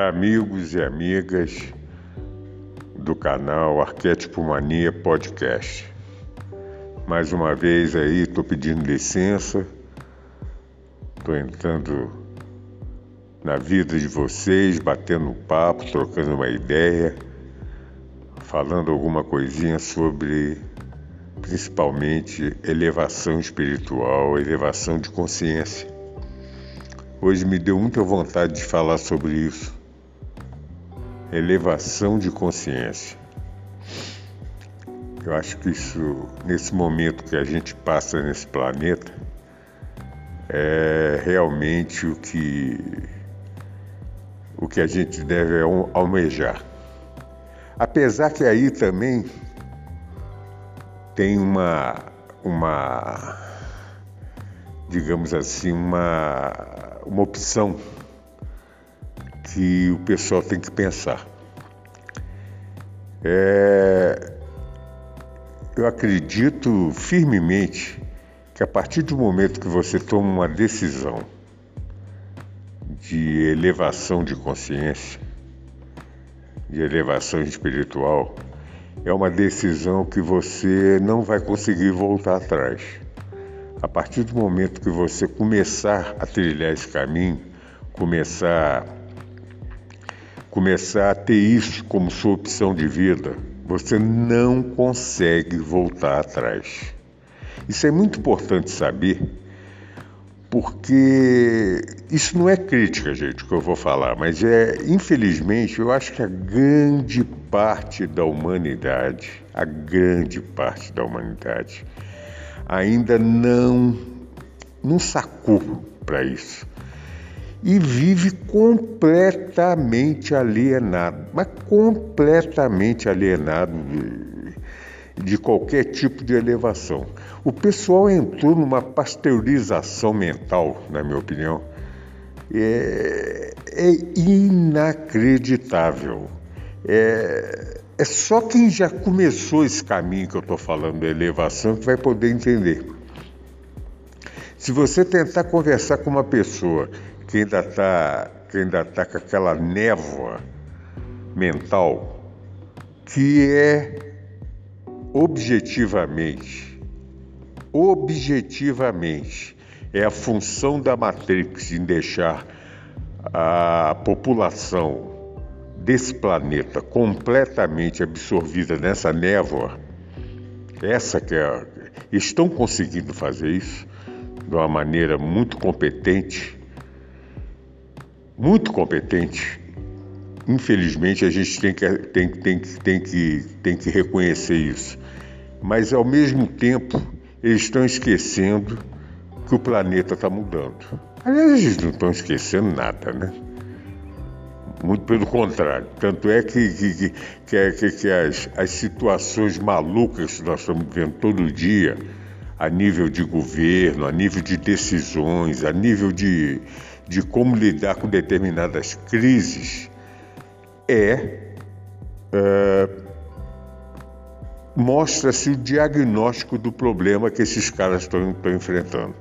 Olá, amigos e amigas do canal Arquétipo Mania Podcast. Mais uma vez aí, estou pedindo licença, estou entrando na vida de vocês, batendo um papo, trocando uma ideia, falando alguma coisinha sobre principalmente elevação espiritual, elevação de consciência. Hoje me deu muita vontade de falar sobre isso. Elevação de consciência. Eu acho que isso, nesse momento que a gente passa nesse planeta, é realmente o que, o que a gente deve almejar. Apesar que aí também tem uma, uma digamos assim, uma uma opção que o pessoal tem que pensar. É, eu acredito firmemente que a partir do momento que você toma uma decisão de elevação de consciência, de elevação espiritual, é uma decisão que você não vai conseguir voltar atrás. A partir do momento que você começar a trilhar esse caminho, começar começar a ter isso como sua opção de vida, você não consegue voltar atrás. Isso é muito importante saber, porque isso não é crítica, gente, que eu vou falar, mas é, infelizmente, eu acho que a grande parte da humanidade, a grande parte da humanidade, ainda não, não sacou para isso. E vive completamente alienado, mas completamente alienado de, de qualquer tipo de elevação. O pessoal entrou numa pasteurização mental, na minha opinião, é, é inacreditável. É, é só quem já começou esse caminho que eu estou falando da elevação que vai poder entender. Se você tentar conversar com uma pessoa que ainda está que ainda tá com aquela névoa mental, que é objetivamente, objetivamente, é a função da Matrix em deixar a população desse planeta completamente absorvida nessa névoa, essa que é, estão conseguindo fazer isso de uma maneira muito competente, muito competente. Infelizmente a gente tem que, tem, tem, tem, que, tem que reconhecer isso. Mas ao mesmo tempo eles estão esquecendo que o planeta está mudando. Aliás, eles não estão esquecendo nada, né? Muito pelo contrário. Tanto é que, que, que, que, que as, as situações malucas que nós estamos vendo todo dia, a nível de governo, a nível de decisões, a nível de, de como lidar com determinadas crises, é, é mostra-se o diagnóstico do problema que esses caras estão enfrentando.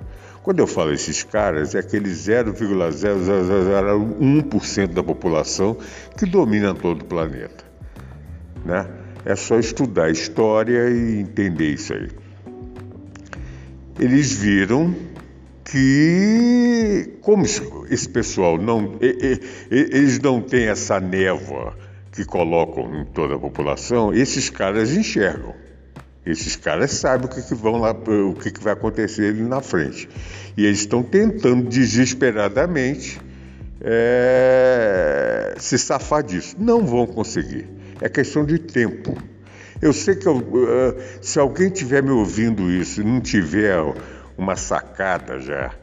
Quando eu falo esses caras, é aquele 0,0001% da população que domina todo o planeta. Né? É só estudar a história e entender isso aí. Eles viram que, como esse pessoal não. Eles não têm essa névoa que colocam em toda a população, esses caras enxergam. Esses caras sabem o que, que vão lá, o que, que vai acontecer ali na frente. E eles estão tentando desesperadamente é, se safar disso. Não vão conseguir. É questão de tempo. Eu sei que eu, uh, se alguém estiver me ouvindo isso e não tiver uma sacada já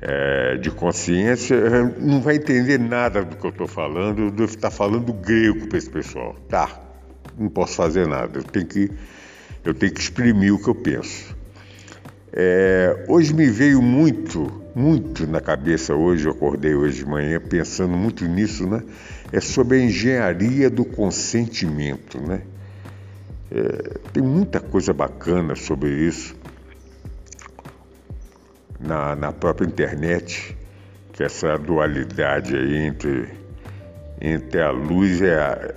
é, de consciência não vai entender nada do que eu estou falando. Eu devo estar falando grego para esse pessoal. Tá, não posso fazer nada. Eu tenho que, eu tenho que exprimir o que eu penso. É, hoje me veio muito, muito na cabeça hoje, eu acordei hoje de manhã pensando muito nisso, né? É sobre a engenharia do consentimento, né? É, tem muita coisa bacana sobre isso na, na própria internet, que essa dualidade aí entre, entre a luz e a,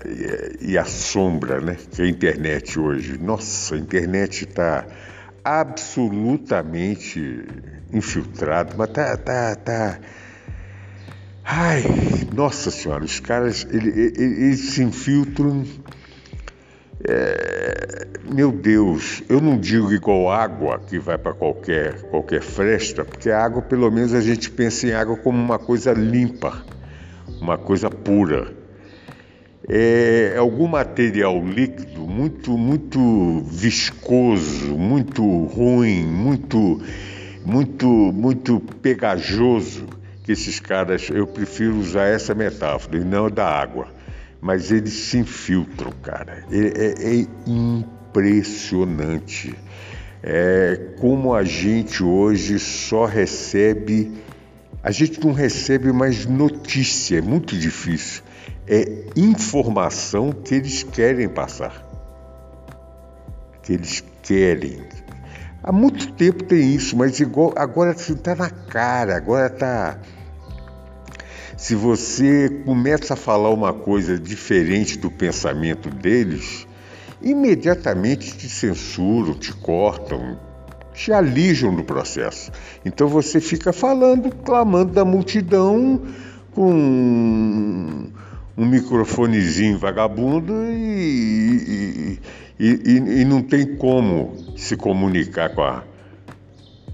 e a sombra, né? Que é a internet hoje. Nossa, a internet está absolutamente infiltrado, mas tá, tá, tá. Ai, nossa senhora, os caras eles, eles se infiltram. É, meu Deus, eu não digo igual água que vai para qualquer qualquer fresta, porque a água pelo menos a gente pensa em água como uma coisa limpa, uma coisa pura é algum material líquido muito, muito viscoso, muito ruim, muito, muito, muito pegajoso. Que esses caras, eu prefiro usar essa metáfora e não da água, mas eles se infiltram, cara. É, é, é impressionante. É como a gente hoje só recebe, a gente não recebe mais notícia, é muito difícil é informação que eles querem passar. Que eles querem. Há muito tempo tem isso, mas igual agora está na cara, agora está. Se você começa a falar uma coisa diferente do pensamento deles, imediatamente te censuram, te cortam, te alijam do processo. Então você fica falando, clamando da multidão com um microfonezinho vagabundo e, e, e, e, não tem como se comunicar com, a,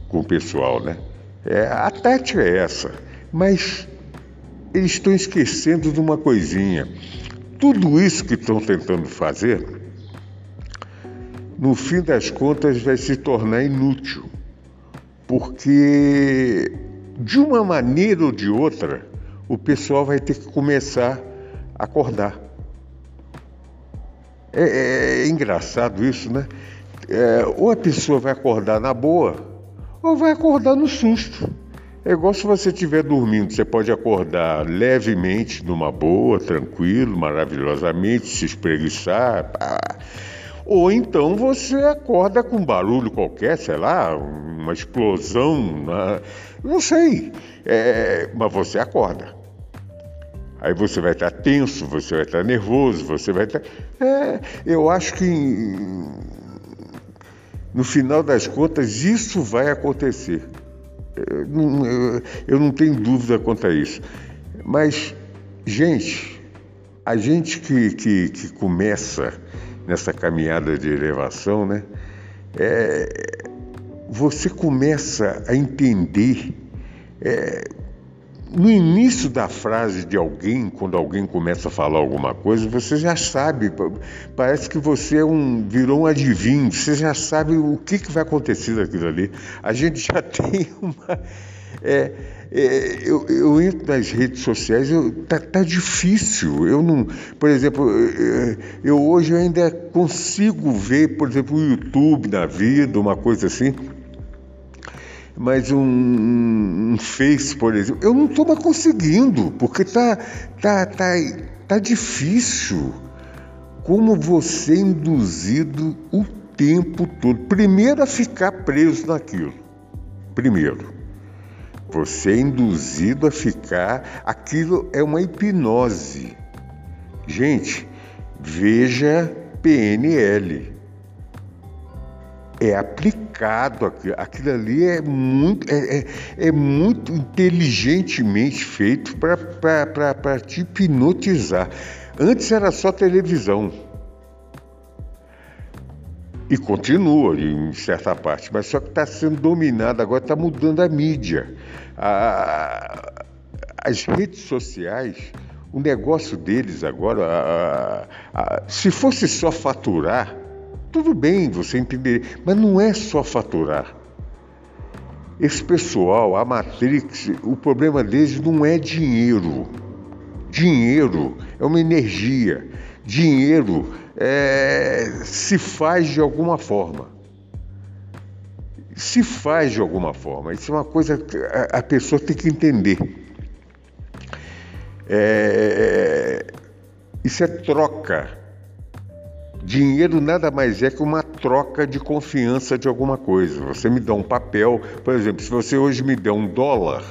com o pessoal, né? É, a tática é essa, mas eles estão esquecendo de uma coisinha. Tudo isso que estão tentando fazer, no fim das contas, vai se tornar inútil, porque de uma maneira ou de outra, o pessoal vai ter que começar acordar. É, é, é engraçado isso, né? É, ou a pessoa vai acordar na boa, ou vai acordar no susto. É igual se você estiver dormindo, você pode acordar levemente, numa boa, tranquilo, maravilhosamente, se espreguiçar. Pá. Ou então você acorda com um barulho qualquer, sei lá, uma explosão, né? não sei, é, mas você acorda. Aí você vai estar tenso, você vai estar nervoso, você vai estar. É, eu acho que no final das contas isso vai acontecer. Eu não tenho dúvida quanto a isso. Mas, gente, a gente que, que, que começa nessa caminhada de elevação, né? É, você começa a entender é, no início da frase de alguém, quando alguém começa a falar alguma coisa, você já sabe, parece que você é um, virou um adivinho, você já sabe o que, que vai acontecer daquilo ali. A gente já tem uma. É, é, eu, eu, entro nas redes sociais, eu, tá, tá, difícil. Eu não, por exemplo, eu, eu hoje ainda consigo ver, por exemplo, o YouTube na vida, uma coisa assim mas um, um Face, por exemplo, eu não estou mais conseguindo, porque tá, tá, tá, tá difícil. Como você é induzido o tempo todo. Primeiro a ficar preso naquilo. Primeiro. Você é induzido a ficar. Aquilo é uma hipnose. Gente, veja PNL é aplicado aquilo, aquilo ali é muito, é, é, é muito inteligentemente feito para te hipnotizar. Antes era só televisão. E continua em certa parte, mas só que está sendo dominado, agora está mudando a mídia. A, as redes sociais, o negócio deles agora, a, a, se fosse só faturar, tudo bem você entender, mas não é só faturar. Esse pessoal, a Matrix, o problema deles não é dinheiro. Dinheiro é uma energia. Dinheiro é, se faz de alguma forma. Se faz de alguma forma. Isso é uma coisa que a, pessoa tem que entender. É, isso é troca. Dinheiro nada mais é que uma troca de confiança de alguma coisa. Você me dá um papel, por exemplo, se você hoje me der um dólar,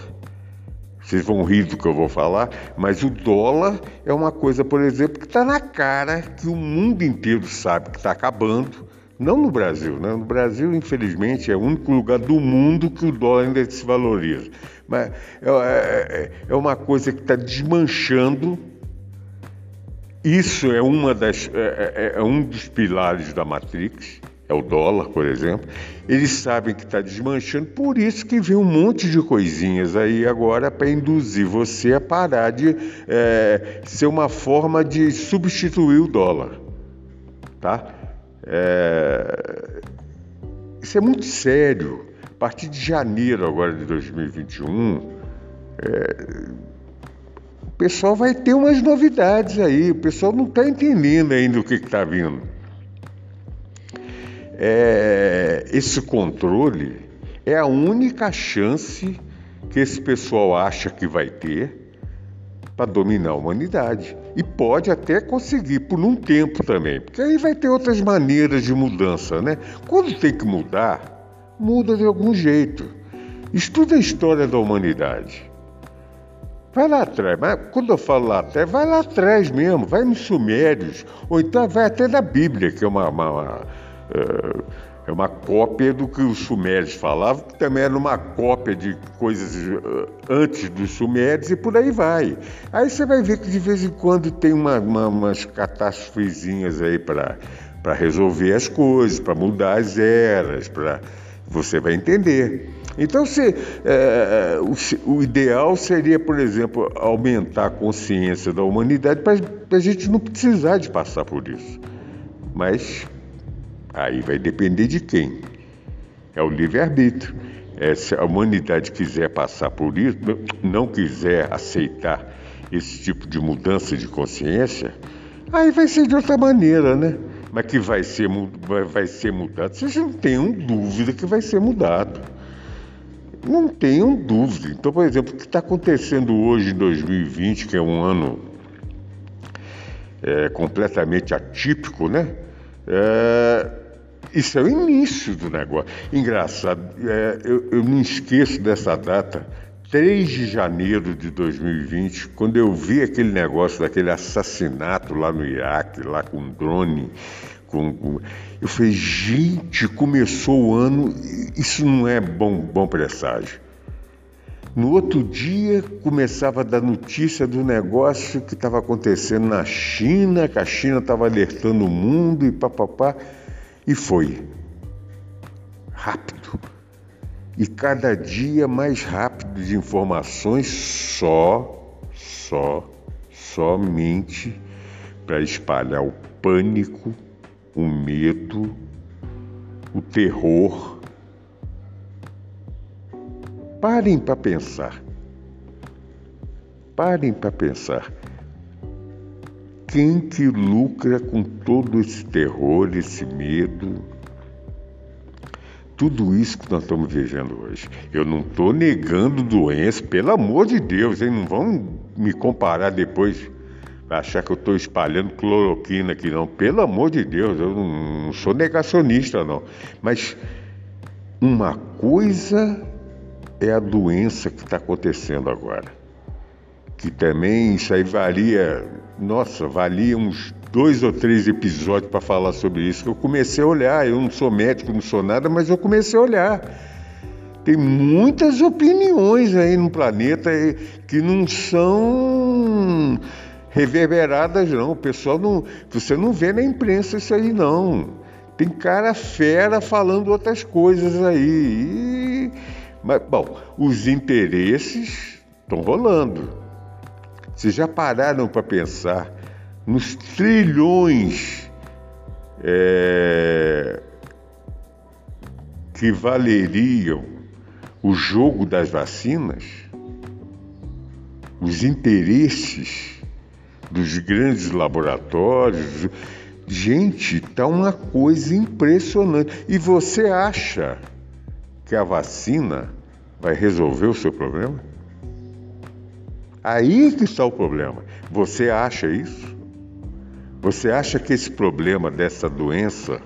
vocês vão rir do que eu vou falar, mas o dólar é uma coisa, por exemplo, que está na cara, que o mundo inteiro sabe que está acabando. Não no Brasil, né? No Brasil, infelizmente, é o único lugar do mundo que o dólar ainda se valoriza. Mas é, é, é uma coisa que está desmanchando isso é, uma das, é, é, é um dos pilares da Matrix, é o dólar, por exemplo. Eles sabem que está desmanchando, por isso que vem um monte de coisinhas aí agora para induzir você a parar de é, ser uma forma de substituir o dólar, tá? É, isso é muito sério. A partir de janeiro agora de 2021, é, o pessoal vai ter umas novidades aí, o pessoal não está entendendo ainda o que está vindo. É, esse controle é a única chance que esse pessoal acha que vai ter para dominar a humanidade. E pode até conseguir por um tempo também, porque aí vai ter outras maneiras de mudança, né? Quando tem que mudar, muda de algum jeito. Estuda a história da humanidade. Vai lá atrás, mas quando eu falo lá atrás, vai lá atrás mesmo, vai nos Sumérios, ou então vai até na Bíblia, que é uma, uma, uma é, é uma cópia do que os Sumérios falavam, que também era uma cópia de coisas uh, antes dos Sumérios e por aí vai. Aí você vai ver que de vez em quando tem uma, uma, umas catástrofezinhas aí para resolver as coisas, para mudar as eras, para você vai entender. Então, se, é, o, o, ideal seria, por exemplo, aumentar a consciência da humanidade para a gente não precisar de passar por isso. Mas aí vai depender de quem. É o livre-arbítrio. É, se a humanidade quiser passar por isso, não quiser aceitar esse tipo de mudança de consciência, aí vai ser de outra maneira, né? Mas que vai ser, vai, ser mudado, vocês não tenham dúvida que vai ser mudado. Não tenham dúvida. Então, por exemplo, o que está acontecendo hoje em 2020, que é um ano é, completamente atípico, né? É, isso é o início do negócio. Engraçado, é, eu, eu não esqueço dessa data, 3 de janeiro de 2020, quando eu vi aquele negócio daquele assassinato lá no Iraque, lá com drone, Eu falei, gente, começou o ano, isso não é bom, bom presságio. No outro dia começava a dar notícia do negócio que estava acontecendo na China, que a China estava alertando o mundo e papapá, e foi. Rápido. E cada dia mais rápido de informações, só, só, somente para espalhar o pânico o medo, o terror. Parem para pensar. Parem para pensar. Quem que lucra com todo esse terror, esse medo? Tudo isso que nós estamos vivendo hoje. Eu não estou negando doença, pelo amor de Deus, hein? não vão me comparar depois achar que eu estou espalhando cloroquina aqui, não. Pelo amor de Deus, eu não, sou negacionista, não. Mas uma coisa é a doença que está acontecendo agora. Que também isso aí valia, nossa, valia uns dois ou três episódios para falar sobre isso. Eu comecei a olhar, eu não sou médico, não sou nada, mas eu comecei a olhar. Tem muitas opiniões aí no planeta que não são reverberadas, não. O pessoal não. Você não vê na imprensa isso aí, não. Tem cara fera falando outras coisas aí. E... Mas, bom, os interesses estão rolando. Vocês já pararam para pensar nos trilhões é, que valeriam o jogo das vacinas, os interesses dos grandes laboratórios. Gente, tá uma coisa impressionante. E você acha que a vacina vai resolver o seu problema? Aí que está o problema. Você acha isso? Você acha que esse problema dessa doença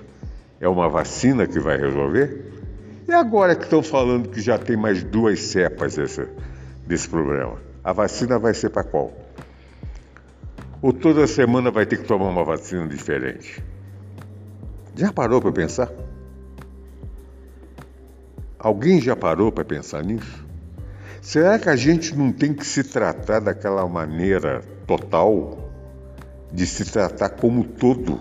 é uma vacina que vai resolver? E agora que estão falando que já tem mais duas cepas desse, desse problema? A vacina vai ser para qual? Ou toda semana vai ter que tomar uma vacina diferente? Já parou para pensar? Alguém já parou para pensar nisso? Será que a gente não tem que se tratar daquela maneira total, de se tratar como todo?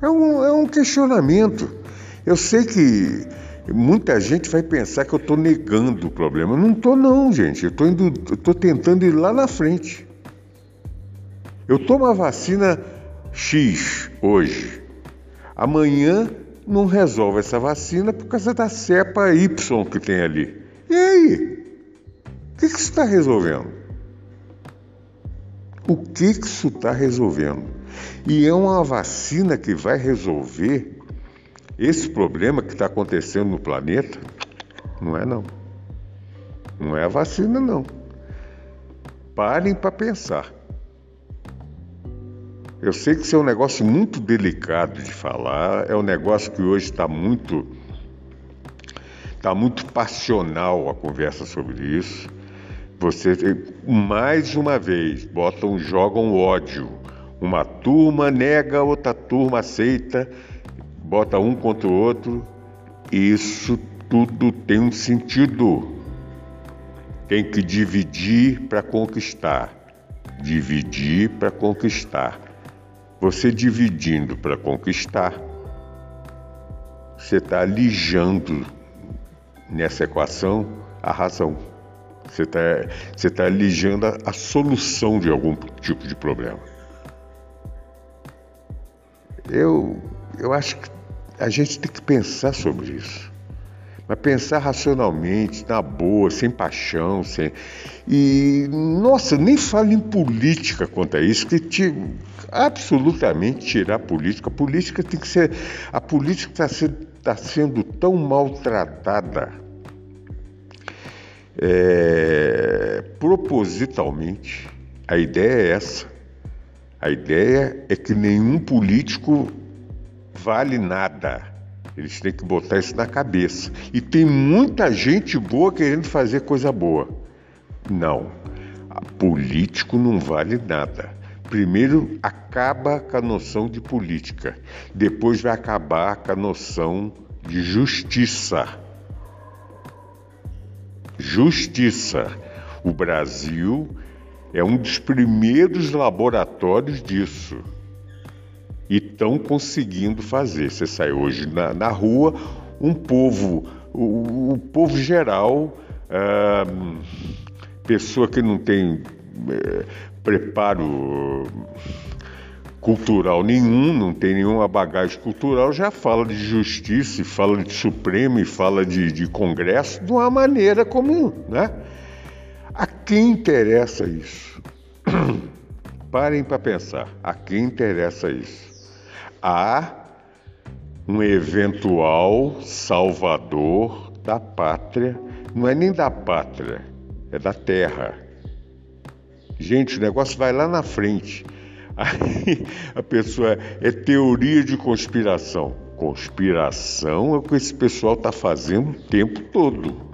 É um, é um questionamento. Eu sei que muita gente vai pensar que eu estou negando o problema. Não estou não, gente. Eu estou tentando ir lá na frente. Eu tomo a vacina X hoje. Amanhã não resolve essa vacina por causa da cepa Y que tem ali. E aí? O que, que isso está resolvendo? O que, que isso está resolvendo? E é uma vacina que vai resolver esse problema que está acontecendo no planeta? Não é não. Não é a vacina não. Parem para pensar. Eu sei que isso é um negócio muito delicado de falar, é um negócio que hoje está muito está muito passional a conversa sobre isso. Você mais uma vez botam, jogam ódio. Uma turma nega, outra turma aceita, bota um contra o outro. Isso tudo tem um sentido. Tem que dividir para conquistar. Dividir para conquistar. Você dividindo para conquistar, você está alijando nessa equação a razão. Você está você tá alijando a, a solução de algum tipo de problema. Eu, eu acho que a gente tem que pensar sobre isso. Mas pensar racionalmente, na boa, sem paixão, sem. E, nossa, nem falo em política quanto a isso, que te, absolutamente tirar a política. A política tem que ser. A política está sendo, tá sendo tão maltratada é, propositalmente. A ideia é essa. A ideia é que nenhum político vale nada. Eles têm que botar isso na cabeça. E tem muita gente boa querendo fazer coisa boa. Não. Político não vale nada. Primeiro acaba com a noção de política, depois vai acabar com a noção de justiça. Justiça. O Brasil é um dos primeiros laboratórios disso e estão conseguindo fazer. Você sai hoje na, na rua, um povo, o, o povo geral, pessoa que não tem é, preparo cultural nenhum, não tem nenhuma bagagem cultural, já fala de justiça, fala de Supremo e fala de, de Congresso de uma maneira comum, né? A quem interessa isso? Parem para pensar, a quem interessa isso? A um eventual salvador da pátria, não é nem da pátria, é da terra. Gente, o negócio vai lá na frente. Aí a pessoa é teoria de conspiração. Conspiração é o que esse pessoal está fazendo o tempo todo.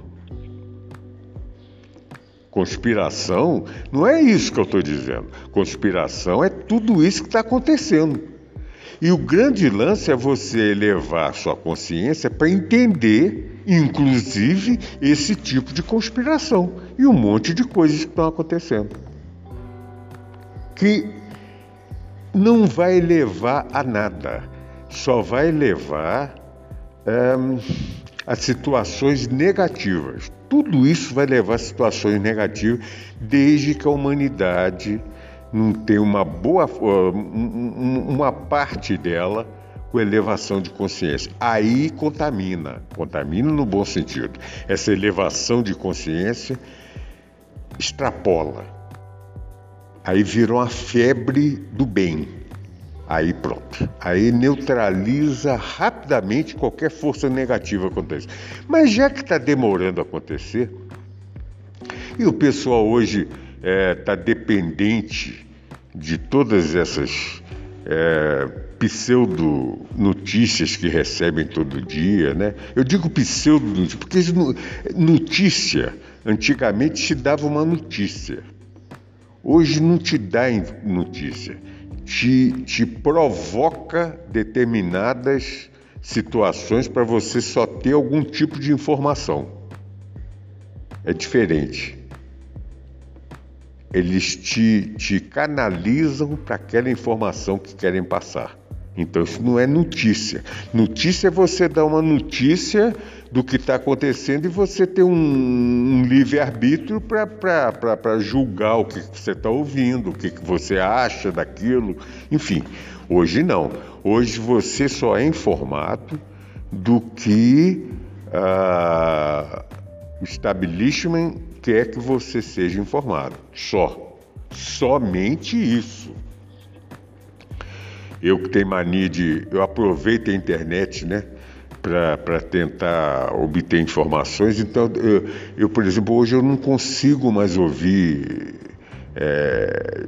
Conspiração não é isso que eu estou dizendo. Conspiração é tudo isso que está acontecendo. E o grande lance é você elevar sua consciência para entender, inclusive, esse tipo de conspiração e um monte de coisas que estão acontecendo. Que não vai levar a nada, só vai levar um, a situações negativas. Tudo isso vai levar a situações negativas desde que a humanidade não tem uma boa uma parte dela com elevação de consciência. Aí contamina, contamina no bom sentido. Essa elevação de consciência extrapola. Aí virou uma febre do bem. Aí pronto. Aí neutraliza rapidamente qualquer força negativa aconteça. Mas já que está demorando a acontecer, e o pessoal hoje está é, tá dependente de todas essas é, pseudo-notícias que recebem todo dia, né? Eu digo pseudo-notícia porque notícia, antigamente te dava uma notícia. Hoje não te dá notícia, te, te provoca determinadas situações para você só ter algum tipo de informação. É diferente eles te, te canalizam para aquela informação que querem passar. Então isso não é notícia. Notícia é você dar uma notícia do que está acontecendo e você ter um, um livre-arbítrio para julgar o que você está ouvindo, o que, que você acha daquilo. Enfim, hoje não. Hoje você só é informado do que uh, o establishment quer que você seja informado. Só. Somente isso. Eu que tenho mania de. Eu aproveito a internet, né? Para tentar obter informações. Então, eu, eu, por exemplo, hoje eu não consigo mais ouvir é,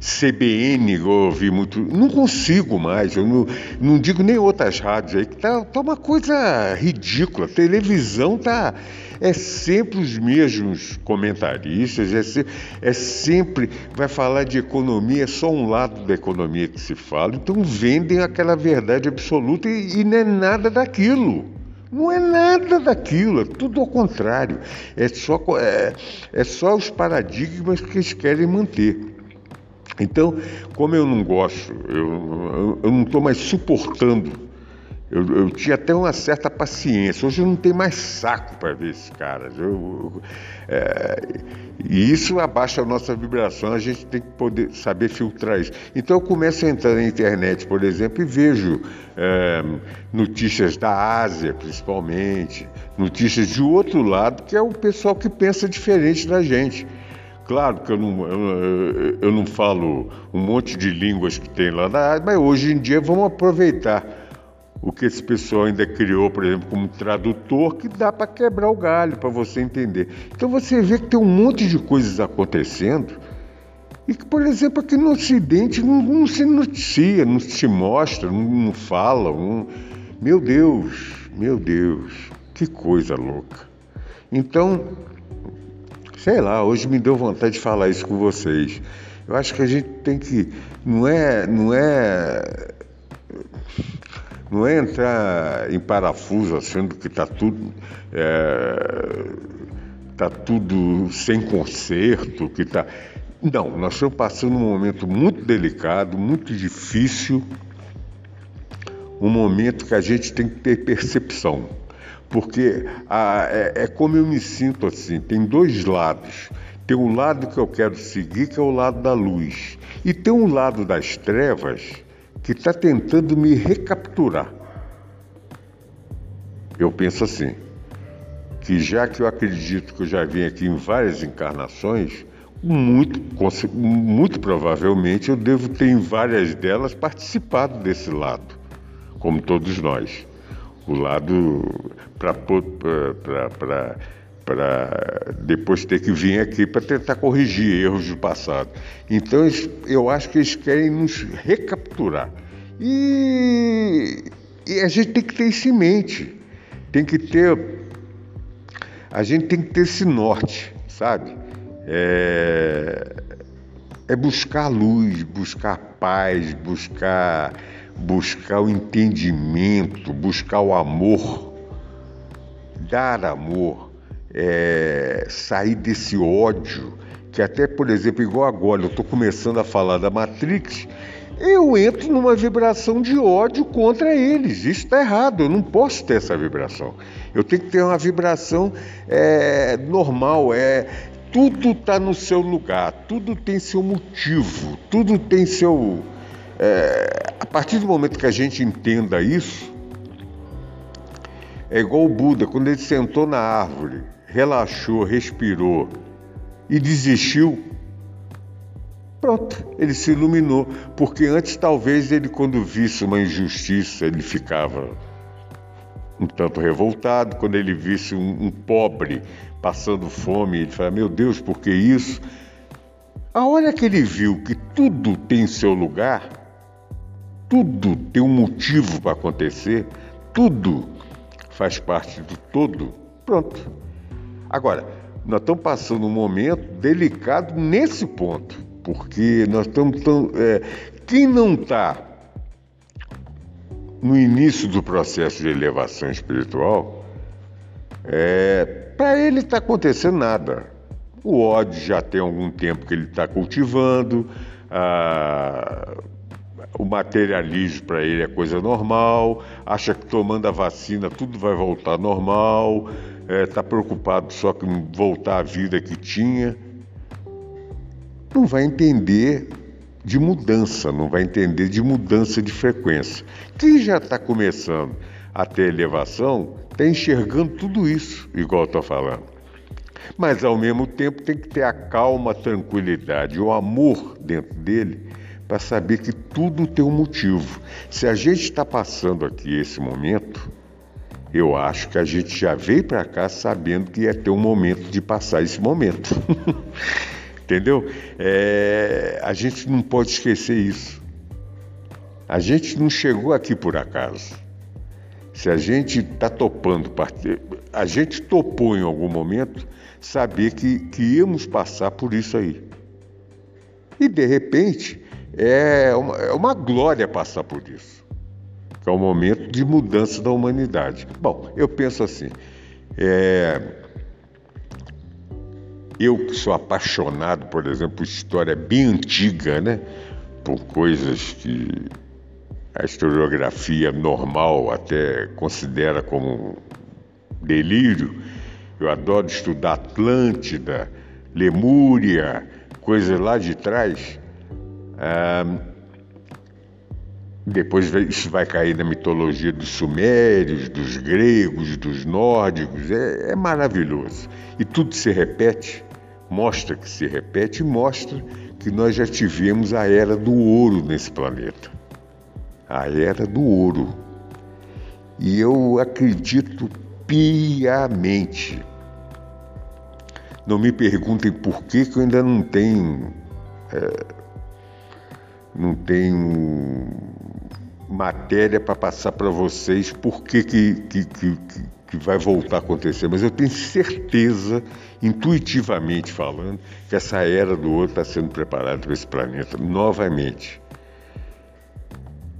CBN, eu ouvi muito. Não consigo mais, eu não, não digo nem outras rádios aí, que tá, tá uma coisa ridícula. Televisão tá é sempre os mesmos comentaristas, é, se, é sempre, vai falar de economia, é só um lado da economia que se fala, então vendem aquela verdade absoluta e, e não é nada daquilo. Não é nada daquilo, é tudo ao contrário. É só, é, é só os paradigmas que eles querem manter. Então, como eu não gosto, eu, eu, eu não estou mais suportando eu, eu, tinha até uma certa paciência. Hoje eu não tenho mais saco para ver esses caras. Eu, é, e isso abaixa a nossa vibração. A gente tem que poder saber filtrar isso. Então eu começo a entrar na internet, por exemplo, e vejo é, notícias da Ásia, principalmente, notícias de outro lado, que é o pessoal que pensa diferente da gente. Claro que eu não, eu, eu não falo um monte de línguas que tem lá na Ásia, mas hoje em dia vamos aproveitar o que esse pessoal ainda criou, por exemplo, como tradutor, que dá para quebrar o galho, para você entender. Então você vê que tem um monte de coisas acontecendo e que, por exemplo, aqui no Ocidente não, não se noticia, não se mostra, não, não fala. Não... Meu Deus, meu Deus, que coisa louca. Então, sei lá, hoje me deu vontade de falar isso com vocês. Eu acho que a gente tem que. Não é. Não é não é entrar em parafuso achando que está tudo, é, tá tudo sem conserto, que está. Não, nós estamos passando um momento muito delicado, muito difícil, um momento que a gente tem que ter percepção. Porque a, é, é como eu me sinto assim, tem dois lados. Tem um lado que eu quero seguir, que é o lado da luz. E tem um lado das trevas que está tentando me recapturar. Eu penso assim, que já que eu acredito que eu já vim aqui em várias encarnações, muito, muito provavelmente eu devo ter em várias delas participado desse lado, como todos nós. O lado para depois ter que vir aqui para tentar corrigir erros do passado. Então eu acho que eles querem nos recapturar. E, e a gente tem que ter isso em mente. Tem que ter. A gente tem que ter esse norte, sabe? É, é buscar luz, buscar paz, buscar, buscar o entendimento, buscar o amor, dar amor, é, sair desse ódio, que até, por exemplo, igual agora, eu estou começando a falar da Matrix eu entro numa vibração de ódio contra eles. Isso está errado, eu não posso ter essa vibração. Eu tenho que ter uma vibração é, normal, é, tudo está no seu lugar, tudo tem seu motivo, tudo tem seu, É, a partir do momento que a gente entenda isso, é igual o Buda, quando ele sentou na árvore, relaxou, respirou e desistiu. Pronto, ele se iluminou, porque antes talvez ele quando visse uma injustiça, ele ficava um tanto revoltado, quando ele visse um, um pobre passando fome, ele fala: "Meu Deus, por que isso?" A hora que ele viu que tudo tem seu lugar, tudo tem um motivo para acontecer, tudo faz parte do todo, pronto. Agora, nós estamos passando um momento delicado nesse ponto, porque nós estamos tão. É, quem não está no início do processo de elevação espiritual, é, para ele está acontecendo nada. O ódio já tem algum tempo que ele está cultivando, a, o materialismo para ele é coisa normal, acha que tomando a vacina tudo vai voltar normal, está é, tá preocupado só com voltar à vida que tinha. Não vai entender de mudança, não vai entender de mudança de frequência. Quem já está começando a ter elevação, está enxergando tudo isso, igual eu estou falando. Mas ao mesmo tempo tem que ter a calma, a tranquilidade, o amor dentro dele para saber que tudo tem um motivo. Se a gente está passando aqui esse momento, eu acho que a gente já veio para cá sabendo que ia ter um momento de passar esse momento. Entendeu? É, a gente não pode esquecer isso. A gente não chegou aqui por acaso. Se a gente está topando, a gente topou em algum momento saber que, que íamos passar por isso aí. E de repente é uma, é uma glória passar por isso, que é um momento de mudança da humanidade. Bom, eu penso assim, é, eu que sou apaixonado, por exemplo, por história bem antiga, né? Por coisas que a historiografia normal até considera como delírio. Eu adoro estudar Atlântida, Lemúria, coisas lá de trás. Ah, depois isso vai cair na mitologia dos sumérios, dos gregos, dos nórdicos, é, é, maravilhoso. E tudo se repete, mostra que se repete e mostra que nós já tivemos a era do ouro nesse planeta. A era do ouro. E eu acredito piamente. Não me perguntem por que, que eu ainda não tenho. É, não tenho matéria para passar para vocês por que, que, que, que, que vai voltar a acontecer, mas eu tenho certeza, intuitivamente falando, que essa era do ouro está sendo preparada para esse planeta novamente.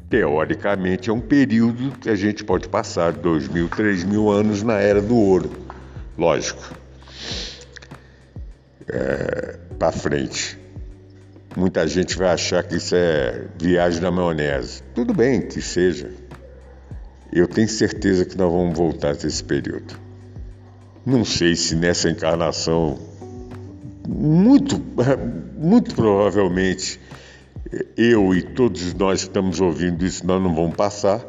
Teoricamente, é um período que a gente pode passar dois mil, três mil anos na era do ouro, lógico, é, para frente. Muita gente vai achar que isso é viagem na maionese. Tudo bem que seja. Eu tenho certeza que nós vamos voltar a esse período. Não sei se nessa encarnação, muito, muito provavelmente, eu e todos nós que estamos ouvindo isso, nós não vamos passar,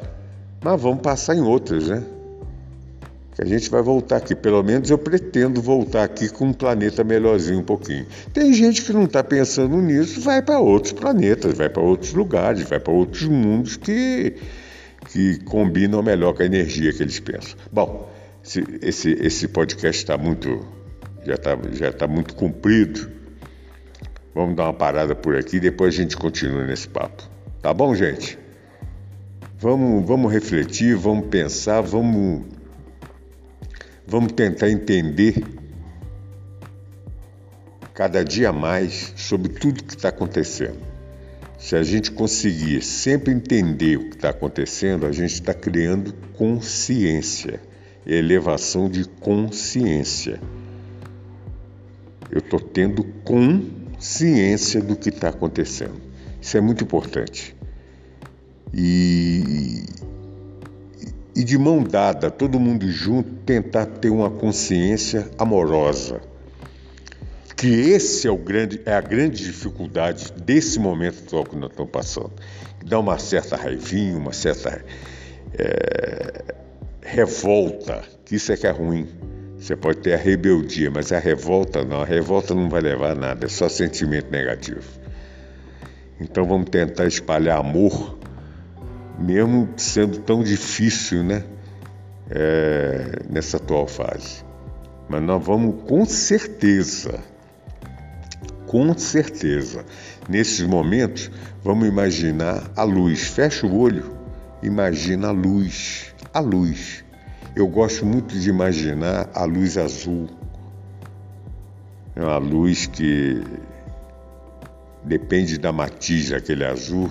mas vamos passar em outras, né? Que a gente vai voltar aqui. Pelo menos eu pretendo voltar aqui com um planeta melhorzinho um pouquinho. Tem gente que não está pensando nisso, vai para outros planetas, vai para outros lugares, vai para outros mundos que, que combinam melhor com a energia que eles pensam. Bom, esse, esse, esse podcast está muito. já está já tá muito comprido. Vamos dar uma parada por aqui, depois a gente continua nesse papo. Tá bom, gente? Vamos, vamos refletir, vamos pensar, vamos Vamos tentar entender cada dia mais sobre tudo que está acontecendo. Se a gente conseguir sempre entender o que está acontecendo, a gente está criando consciência, elevação de consciência. Eu estou tendo consciência do que está acontecendo. Isso é muito importante. E e de mão dada, todo mundo junto, tentar ter uma consciência amorosa. que esse é o grande é a grande dificuldade desse momento atual que nós estamos passando. Dá uma certa raivinha, uma certa é, revolta, que isso é que é ruim. Você pode ter a rebeldia, mas a revolta não. A revolta não vai levar a nada, é só sentimento negativo. Então vamos tentar espalhar amor, mesmo sendo tão difícil, né? É, nessa atual fase. Mas nós vamos com certeza, com certeza, nesses momentos, vamos imaginar a luz. Fecha o olho, imagina a luz, a luz. Eu gosto muito de imaginar a luz azul. É uma luz que depende da matiz daquele azul.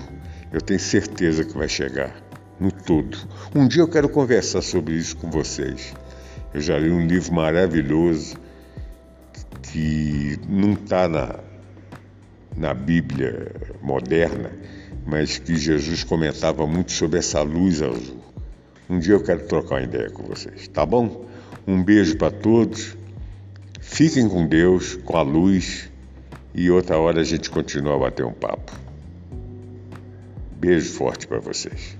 Eu tenho certeza que vai chegar no todo. Um dia eu quero conversar sobre isso com vocês. Eu já li um livro maravilhoso que não está na, na Bíblia moderna, mas que Jesus comentava muito sobre essa luz azul. Um dia eu quero trocar uma ideia com vocês, tá bom? Um beijo para todos. Fiquem com Deus, com a luz e outra hora a gente continua a bater um papo. Beijo forte para vocês.